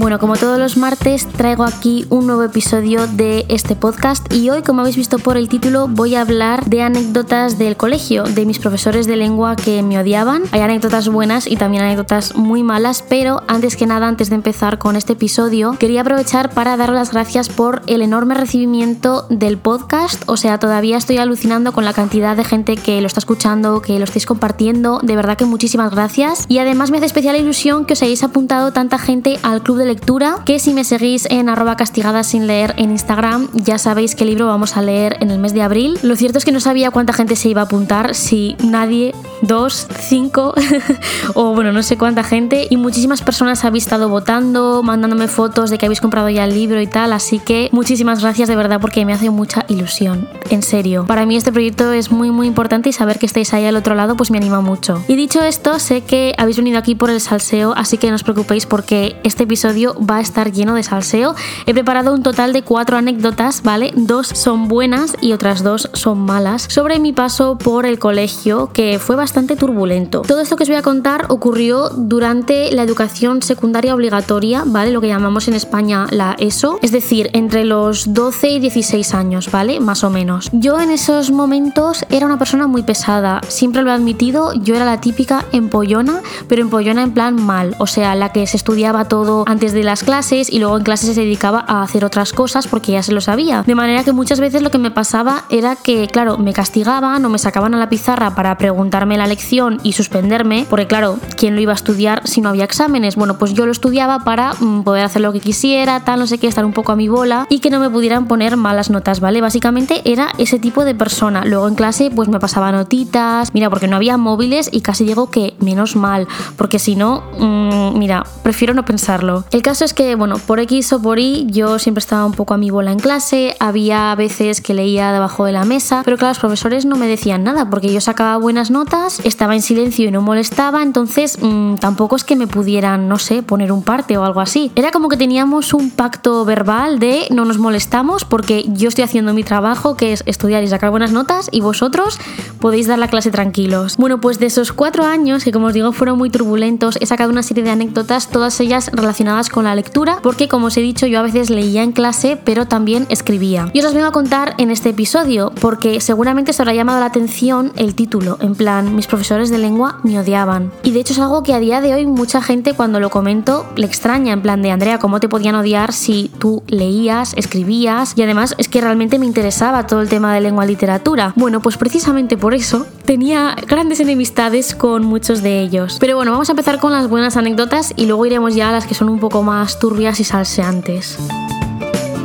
Bueno, como todos los martes, traigo aquí un nuevo episodio de este podcast y hoy, como habéis visto por el título, voy a hablar de anécdotas del colegio, de mis profesores de lengua que me odiaban. Hay anécdotas buenas y también anécdotas muy malas, pero antes que nada, antes de empezar con este episodio, quería aprovechar para daros las gracias por el enorme recibimiento del podcast. O sea, todavía estoy alucinando con la cantidad de gente que lo está escuchando, que lo estáis compartiendo. De verdad que muchísimas gracias. Y además me hace especial ilusión que os hayáis apuntado tanta gente al club de lectura, que si me seguís en arroba castigada sin leer en Instagram, ya sabéis qué libro vamos a leer en el mes de abril. Lo cierto es que no sabía cuánta gente se iba a apuntar, si nadie, dos, cinco, o bueno, no sé cuánta gente, y muchísimas personas habéis estado votando, mandándome fotos de que habéis comprado ya el libro y tal, así que muchísimas gracias de verdad porque me hace mucha ilusión, en serio. Para mí este proyecto es muy muy importante y saber que estáis ahí al otro lado pues me anima mucho. Y dicho esto, sé que habéis venido aquí por el salseo, así que no os preocupéis porque este episodio va a estar lleno de salseo. He preparado un total de cuatro anécdotas, ¿vale? Dos son buenas y otras dos son malas sobre mi paso por el colegio, que fue bastante turbulento. Todo esto que os voy a contar ocurrió durante la educación secundaria obligatoria, ¿vale? Lo que llamamos en España la ESO, es decir, entre los 12 y 16 años, ¿vale? Más o menos. Yo en esos momentos era una persona muy pesada, siempre lo he admitido, yo era la típica empollona, pero empollona en plan mal, o sea, la que se estudiaba todo antes de las clases y luego en clases se dedicaba a hacer otras cosas porque ya se lo sabía. De manera que muchas veces lo que me pasaba era que, claro, me castigaban o me sacaban a la pizarra para preguntarme la lección y suspenderme, porque claro, ¿quién lo iba a estudiar si no había exámenes? Bueno, pues yo lo estudiaba para mm, poder hacer lo que quisiera, tal, no sé qué, estar un poco a mi bola y que no me pudieran poner malas notas, ¿vale? Básicamente era ese tipo de persona. Luego en clase pues me pasaba notitas, mira, porque no había móviles y casi digo que menos mal, porque si no, mmm, mira, prefiero no pensarlo. El caso es que, bueno, por X o por Y yo siempre estaba un poco a mi bola en clase, había veces que leía debajo de la mesa, pero claro, los profesores no me decían nada porque yo sacaba buenas notas, estaba en silencio y no molestaba, entonces mmm, tampoco es que me pudieran, no sé, poner un parte o algo así. Era como que teníamos un pacto verbal de no nos molestamos porque yo estoy haciendo mi trabajo, que es estudiar y sacar buenas notas, y vosotros podéis dar la clase tranquilos. Bueno, pues de esos cuatro años, que como os digo fueron muy turbulentos, he sacado una serie de anécdotas, todas ellas relacionadas con la lectura, porque como os he dicho, yo a veces leía en clase, pero también escribía. Y os las vengo a contar en este episodio, porque seguramente os habrá llamado la atención el título, en plan, mis profesores de lengua me odiaban. Y de hecho es algo que a día de hoy mucha gente cuando lo comento le extraña, en plan de Andrea, ¿cómo te podían odiar si tú leías, escribías? Y además es que realmente me interesaba todo el tema de lengua literatura. Bueno, pues precisamente por eso tenía grandes enemistades con muchos de ellos. Pero bueno, vamos a empezar con las buenas anécdotas y luego iremos ya a las que son un poco más turbias y salseantes.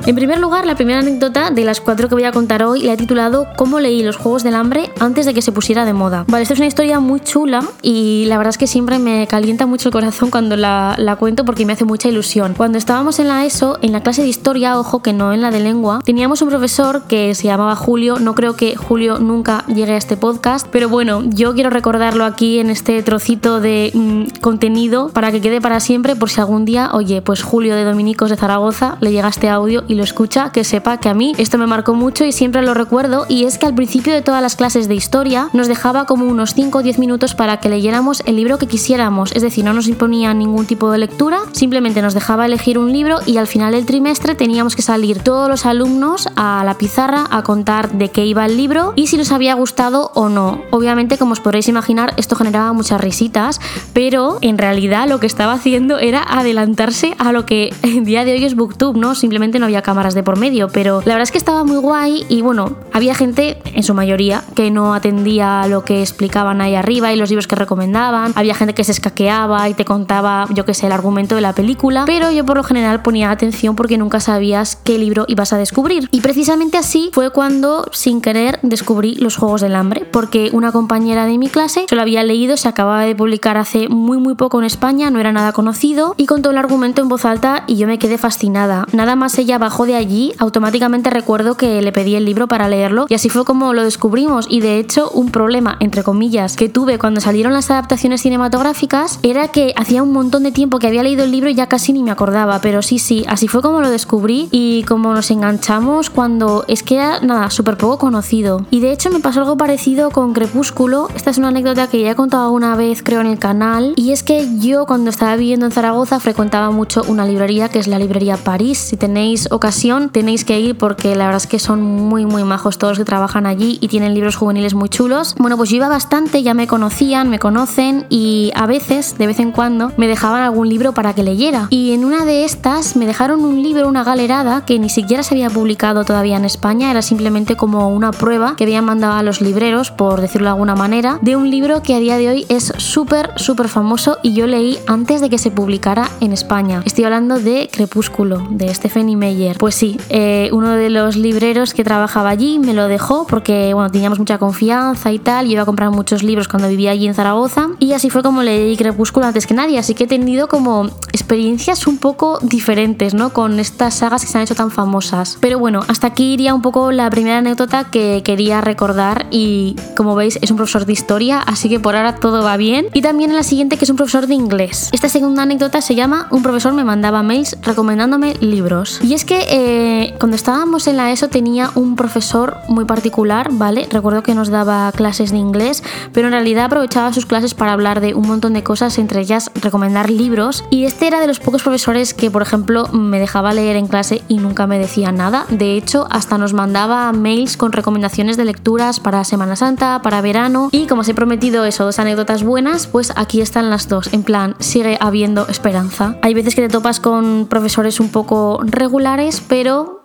En primer lugar, la primera anécdota de las cuatro que voy a contar hoy la he titulado Cómo leí los Juegos del Hambre antes de que se pusiera de moda. Vale, esta es una historia muy chula y la verdad es que siempre me calienta mucho el corazón cuando la, cuento porque me hace mucha ilusión. Cuando estábamos en la ESO, en la clase de historia, ojo que no en la de lengua, teníamos un profesor que se llamaba Julio. No creo que Julio nunca llegue a este podcast, pero bueno, yo quiero recordarlo aquí en este trocito de mmm, contenido para que quede para siempre por si algún día, oye, pues Julio de Dominicos de Zaragoza le llega este audio y lo escucha, que sepa que a mí esto me marcó mucho y siempre lo recuerdo y es que al principio de todas las clases de historia nos dejaba como unos 5 o 10 minutos para que leyéramos el libro que quisiéramos, es decir, no nos imponía ningún tipo de lectura, simplemente nos dejaba elegir un libro y al final del trimestre teníamos que salir todos los alumnos a la pizarra a contar de qué iba el libro y si nos había gustado o no. Obviamente, como os podréis imaginar, esto generaba muchas risitas, pero en realidad lo que estaba haciendo era adelantarse a lo que en día de hoy es Booktube, ¿no? Simplemente no había cámaras de por medio, pero la verdad es que estaba muy guay y bueno, había gente, en su mayoría, que no atendía lo que explicaban ahí arriba y los libros que recomendaban, había gente que se escaqueaba y te contaba, yo qué sé, el argumento de la película, pero yo por lo general ponía atención porque nunca sabías qué libro ibas a descubrir. Y precisamente así fue cuando, sin querer, descubrí Los Juegos del Hambre, porque una compañera de mi clase se lo había leído, se acababa de publicar hace muy muy poco en España, no era nada conocido, y contó el argumento en voz alta y yo me quedé fascinada. Nada más ella bajó de allí, automáticamente recuerdo que le pedí el libro para leerlo y así fue como lo descubrimos. Y de hecho, un problema, entre comillas, que tuve cuando salieron las adaptaciones cinematográficas era que hacía un montón de tiempo que había leído el libro y ya casi ni me acordaba. Pero sí, sí, así fue como lo descubrí y como nos enganchamos cuando es que era nada, súper poco conocido. Y de hecho me pasó algo parecido con Crepúsculo. Esta es una anécdota que ya he contado una vez, creo, en el canal. Y es que yo cuando estaba viviendo en Zaragoza frecuentaba mucho una librería que es la librería París. Si tenéis ocasión, tenéis que ir porque la verdad es que son muy, muy majos todos los que trabajan allí y tienen libros juveniles muy chulos. Bueno, pues yo iba bastante, ya me conocían, me conocen y a veces, de vez en cuando, me dejaban algún libro para que leyera. Y en una de estas me dejaron un libro, una galerada, que ni siquiera se había publicado todavía en España, era simplemente como una prueba que habían mandado a los libreros, por decirlo de alguna manera, de un libro que a día de hoy es súper, súper famoso y yo leí antes de que se publicara en España. Estoy hablando de Crepúsculo, de Stephanie Meyer. Pues sí, eh, uno de los libreros que trabajaba allí me lo dejó porque, bueno, teníamos mucha confianza y tal, y iba a comprar muchos libros cuando vivía allí en Zaragoza, y así fue como leí Crepúsculo antes que nadie, así que he tenido como experiencias un poco diferentes, ¿no? Con estas sagas que se han hecho tan famosas. Pero bueno, hasta aquí iría un poco la primera anécdota que quería recordar y como veis es un profesor de historia, así que por ahora todo va bien. Y también en la siguiente que es un profesor de inglés. Esta segunda anécdota se llama Un profesor me mandaba mails recomendándome libros. Y es que eh, cuando estábamos en la ESO tenía un profesor muy particular, ¿vale? Recuerdo que nos daba clases de inglés, pero en realidad aprovechaba sus clases para hablar de un montón de cosas, entre ellas recomendar libros. Y este era de los pocos profesores que, por ejemplo, me dejaba leer en clase y nunca me decía nada. De hecho, hasta nos mandaba mails con recomendaciones de lecturas para Semana Santa, para verano. Y como os he prometido eso, dos anécdotas buenas, pues aquí están las dos. En plan, sigue habiendo esperanza. Hay veces que te topas con profesores un poco regulares, pero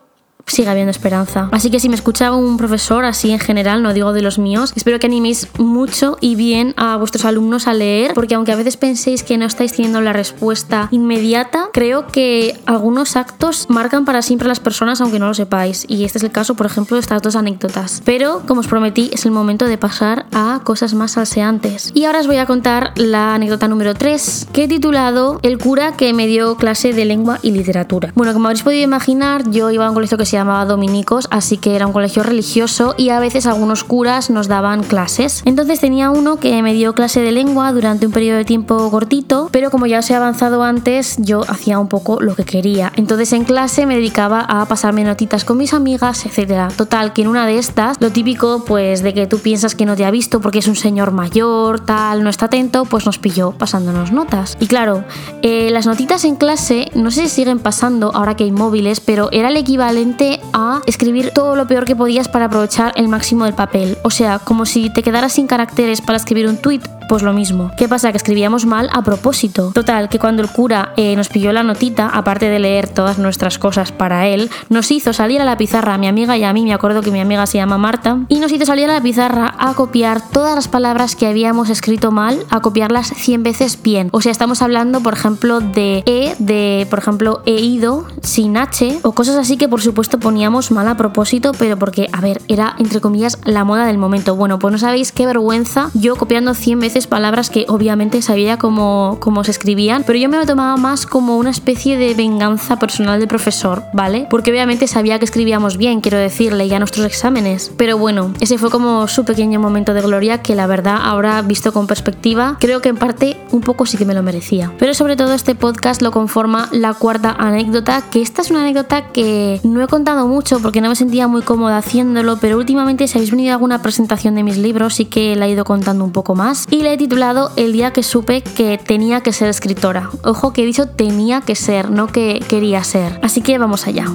sigue habiendo esperanza. Así que si me escucha un profesor así en general, no digo de los míos, espero que animéis mucho y bien a vuestros alumnos a leer, porque aunque a veces penséis que no estáis teniendo la respuesta inmediata, creo que algunos actos marcan para siempre a las personas aunque no lo sepáis. Y este es el caso, por ejemplo, de estas dos anécdotas. Pero, como os prometí, es el momento de pasar a cosas más salseantes. Y ahora os voy a contar la anécdota número 3, que he titulado El cura que me dio clase de lengua y literatura. Bueno, como habréis podido imaginar, yo iba a un colegio que se llamaba Dominicos, así que era un colegio religioso y a veces algunos curas nos daban clases. Entonces tenía uno que me dio clase de lengua durante un periodo de tiempo cortito, pero como ya os he avanzado antes, yo hacía un poco lo que quería. Entonces en clase me dedicaba a pasarme notitas con mis amigas, etcétera. Total, que en una de estas, lo típico, pues de que tú piensas que no te ha visto porque es un señor mayor, tal, no está atento, pues nos pilló pasándonos notas. Y claro, eh, las notitas en clase, no sé si siguen pasando ahora que hay móviles, pero era el equivalente a escribir todo lo peor que podías para aprovechar el máximo del papel. O sea, como si te quedaras sin caracteres para escribir un tweet, pues lo mismo. ¿Qué pasa? Que escribíamos mal a propósito. Total, que cuando el cura eh, nos pilló la notita, aparte de leer todas nuestras cosas para él, nos hizo salir a la pizarra a mi amiga y a mí, me acuerdo que mi amiga se llama Marta, y nos hizo salir a la pizarra a copiar todas las palabras que habíamos escrito mal, a copiarlas 100 veces bien. O sea, estamos hablando, por ejemplo, de E, de, por ejemplo, he ido sin H, o cosas así que por supuesto poníamos mal a propósito, pero porque, a ver, era entre comillas la moda del momento. Bueno, pues no sabéis qué vergüenza yo copiando 100 veces palabras que obviamente sabía cómo, cómo se escribían, pero yo me lo tomaba más como una especie de venganza personal del profesor, ¿vale? Porque obviamente sabía que escribíamos bien, quiero decir, leía nuestros exámenes. Pero bueno, ese fue como su pequeño momento de gloria que la verdad ahora visto con perspectiva, creo que en parte un poco sí que me lo merecía. Pero sobre todo este podcast lo conforma la cuarta anécdota, que esta es una anécdota que no he contado mucho porque no me sentía muy cómoda haciéndolo, pero últimamente si habéis venido a alguna presentación de mis libros sí que la he ido contando un poco más y he titulado El día que supe que tenía que ser escritora. Ojo que he dicho tenía que ser, no que quería ser. Así que vamos allá.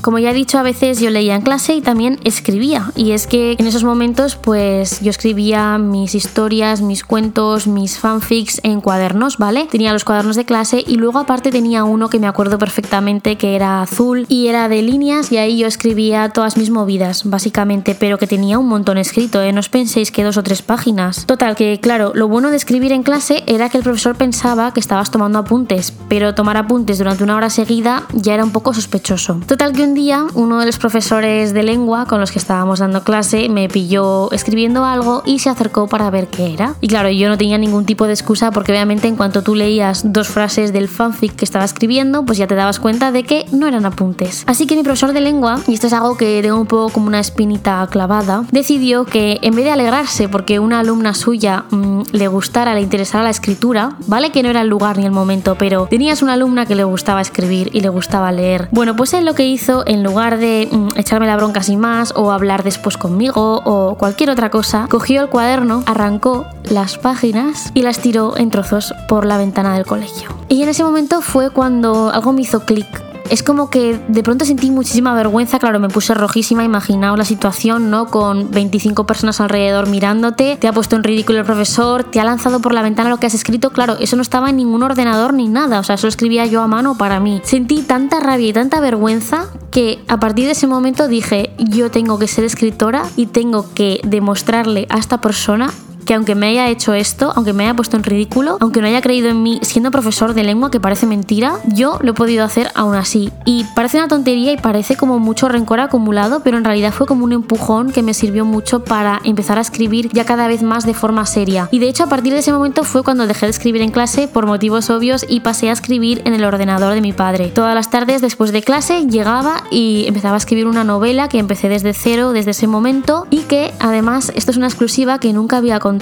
Como ya he dicho, a veces yo leía en clase y también escribía. Y es que en esos momentos, pues yo escribía mis historias, mis cuentos, mis fanfics en cuadernos, ¿vale? Tenía los cuadernos de clase y luego aparte tenía uno que me acuerdo perfectamente que era azul y era de líneas y ahí yo escribía todas mis movidas, básicamente, pero que tenía un montón escrito, ¿eh? No os penséis que dos o tres páginas. Total, que claro, lo bueno de escribir en clase era que el profesor pensaba que estabas tomando apuntes, pero tomar apuntes durante una hora seguida ya era un poco sospechoso. Total, que un uno de los profesores de lengua con los que estábamos dando clase me pilló escribiendo algo y se acercó para ver qué era. Y claro, yo no tenía ningún tipo de excusa porque obviamente en cuanto tú leías dos frases del fanfic que estaba escribiendo, pues ya te dabas cuenta de que no eran apuntes. Así que mi profesor de lengua, y esto es algo que tengo un poco como una espinita clavada, decidió que en vez de alegrarse porque una alumna suya mmm, le gustara, le interesara la escritura, vale que no era el lugar ni el momento, pero tenías una alumna que le gustaba escribir y le gustaba leer. Bueno, pues él lo que hizo, en lugar de mmm, echarme la bronca sin más o hablar después conmigo o cualquier otra cosa, cogió el cuaderno, arrancó las páginas y las tiró en trozos por la ventana del colegio. Y en ese momento fue cuando algo me hizo clic es como que de pronto sentí muchísima vergüenza, claro, me puse rojísima, imaginaos la situación, ¿no? Con 25 personas alrededor mirándote, te ha puesto en ridículo el profesor, te ha lanzado por la ventana lo que has escrito, claro, eso no estaba en ningún ordenador ni nada, o sea, eso escribía yo a mano para mí. Sentí tanta rabia y tanta vergüenza que a partir de ese momento dije, yo tengo que ser escritora y tengo que demostrarle a esta persona que aunque me haya hecho esto, aunque me haya puesto en ridículo, aunque no haya creído en mí siendo profesor de lengua, que parece mentira, yo lo he podido hacer aún así. Y parece una tontería y parece como mucho rencor acumulado, pero en realidad fue como un empujón que me sirvió mucho para empezar a escribir ya cada vez más de forma seria. Y de hecho a partir de ese momento fue cuando dejé de escribir en clase por motivos obvios y pasé a escribir en el ordenador de mi padre. Todas las tardes después de clase llegaba y empezaba a escribir una novela que empecé desde cero desde ese momento y que además esto es una exclusiva que nunca había contado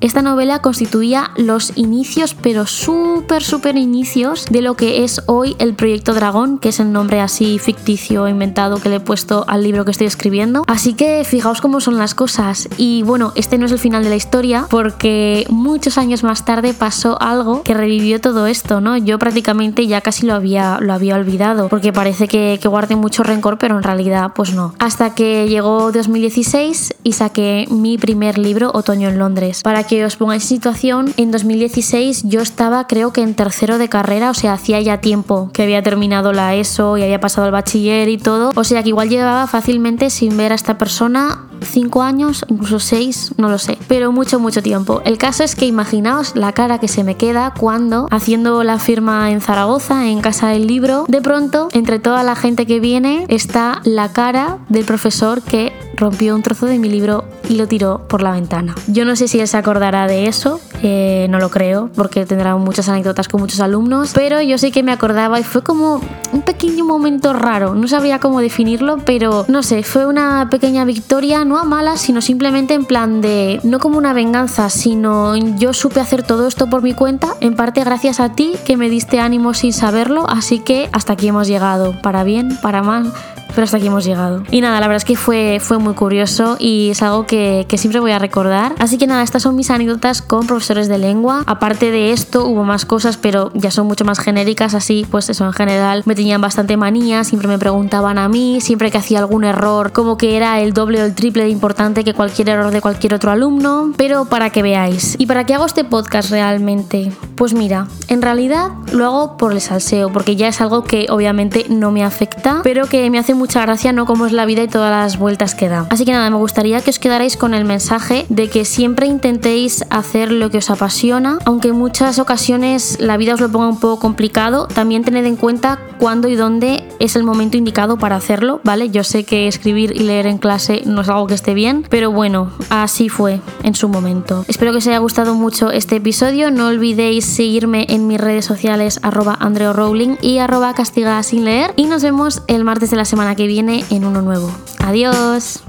esta novela constituía los inicios, pero súper, súper inicios de lo que es hoy el Proyecto Dragón, que es el nombre así ficticio inventado que le he puesto al libro que estoy escribiendo. Así que fijaos cómo son las cosas. Y bueno, este no es el final de la historia, porque muchos años más tarde pasó algo que revivió todo esto, ¿no? Yo prácticamente ya casi lo había, lo había olvidado, porque parece que, que guardé mucho rencor, pero en realidad pues no. Hasta que llegó 2016 y saqué mi primer libro, Otoño en Londres. Para que os pongáis en situación, en 2016 yo estaba creo que en tercero de carrera, o sea, hacía ya tiempo que había terminado la ESO y había pasado el bachiller y todo, o sea que igual llevaba fácilmente sin ver a esta persona 5 años, incluso 6, no lo sé, pero mucho, mucho tiempo. El caso es que imaginaos la cara que se me queda cuando, haciendo la firma en Zaragoza, en Casa del Libro, de pronto, entre toda la gente que viene, está la cara del profesor que rompió un trozo de mi libro y lo tiró por la ventana. Yo no sé si él se acordará de eso, eh, no lo creo, porque tendrá muchas anécdotas con muchos alumnos, pero yo sí que me acordaba y fue como un pequeño momento raro, no sabía cómo definirlo, pero no sé, fue una pequeña victoria, no a malas, sino simplemente en plan de, no como una venganza, sino yo supe hacer todo esto por mi cuenta, en parte gracias a ti que me diste ánimo sin saberlo, así que hasta aquí hemos llegado, para bien, para mal, pero hasta aquí hemos llegado. Y nada, la verdad es que fue, fue muy curioso y es algo que, que, siempre voy a recordar. Así que nada, estas son mis anécdotas con profesores de lengua. Aparte de esto, hubo más cosas, pero ya son mucho más genéricas, así pues eso en general me tenían bastante manía, siempre me preguntaban a mí, siempre que hacía algún error, como que era el doble o el triple de importante que cualquier error de cualquier otro alumno, pero para que veáis. ¿Y para qué hago este podcast realmente? Pues mira, en realidad lo hago por el salseo, porque ya es algo que obviamente no me afecta, pero que me hace mucha gracia, ¿no? Cómo es la vida y todas las vueltas que da. Así que nada, me gustaría que os quedarais con el mensaje de que siempre intentéis hacer lo que os apasiona, aunque en muchas ocasiones la vida os lo ponga un poco complicado, también tened en cuenta cuándo y dónde es el momento indicado para hacerlo, ¿vale? Yo sé que escribir y leer en clase no es algo que esté bien, pero bueno, así fue en su momento. Espero que os haya gustado mucho este episodio, no olvidéis seguirme en mis redes sociales arroba Andreo Rowling y arroba castigada sin leer y nos vemos el martes de la que viene en uno nuevo. Adiós.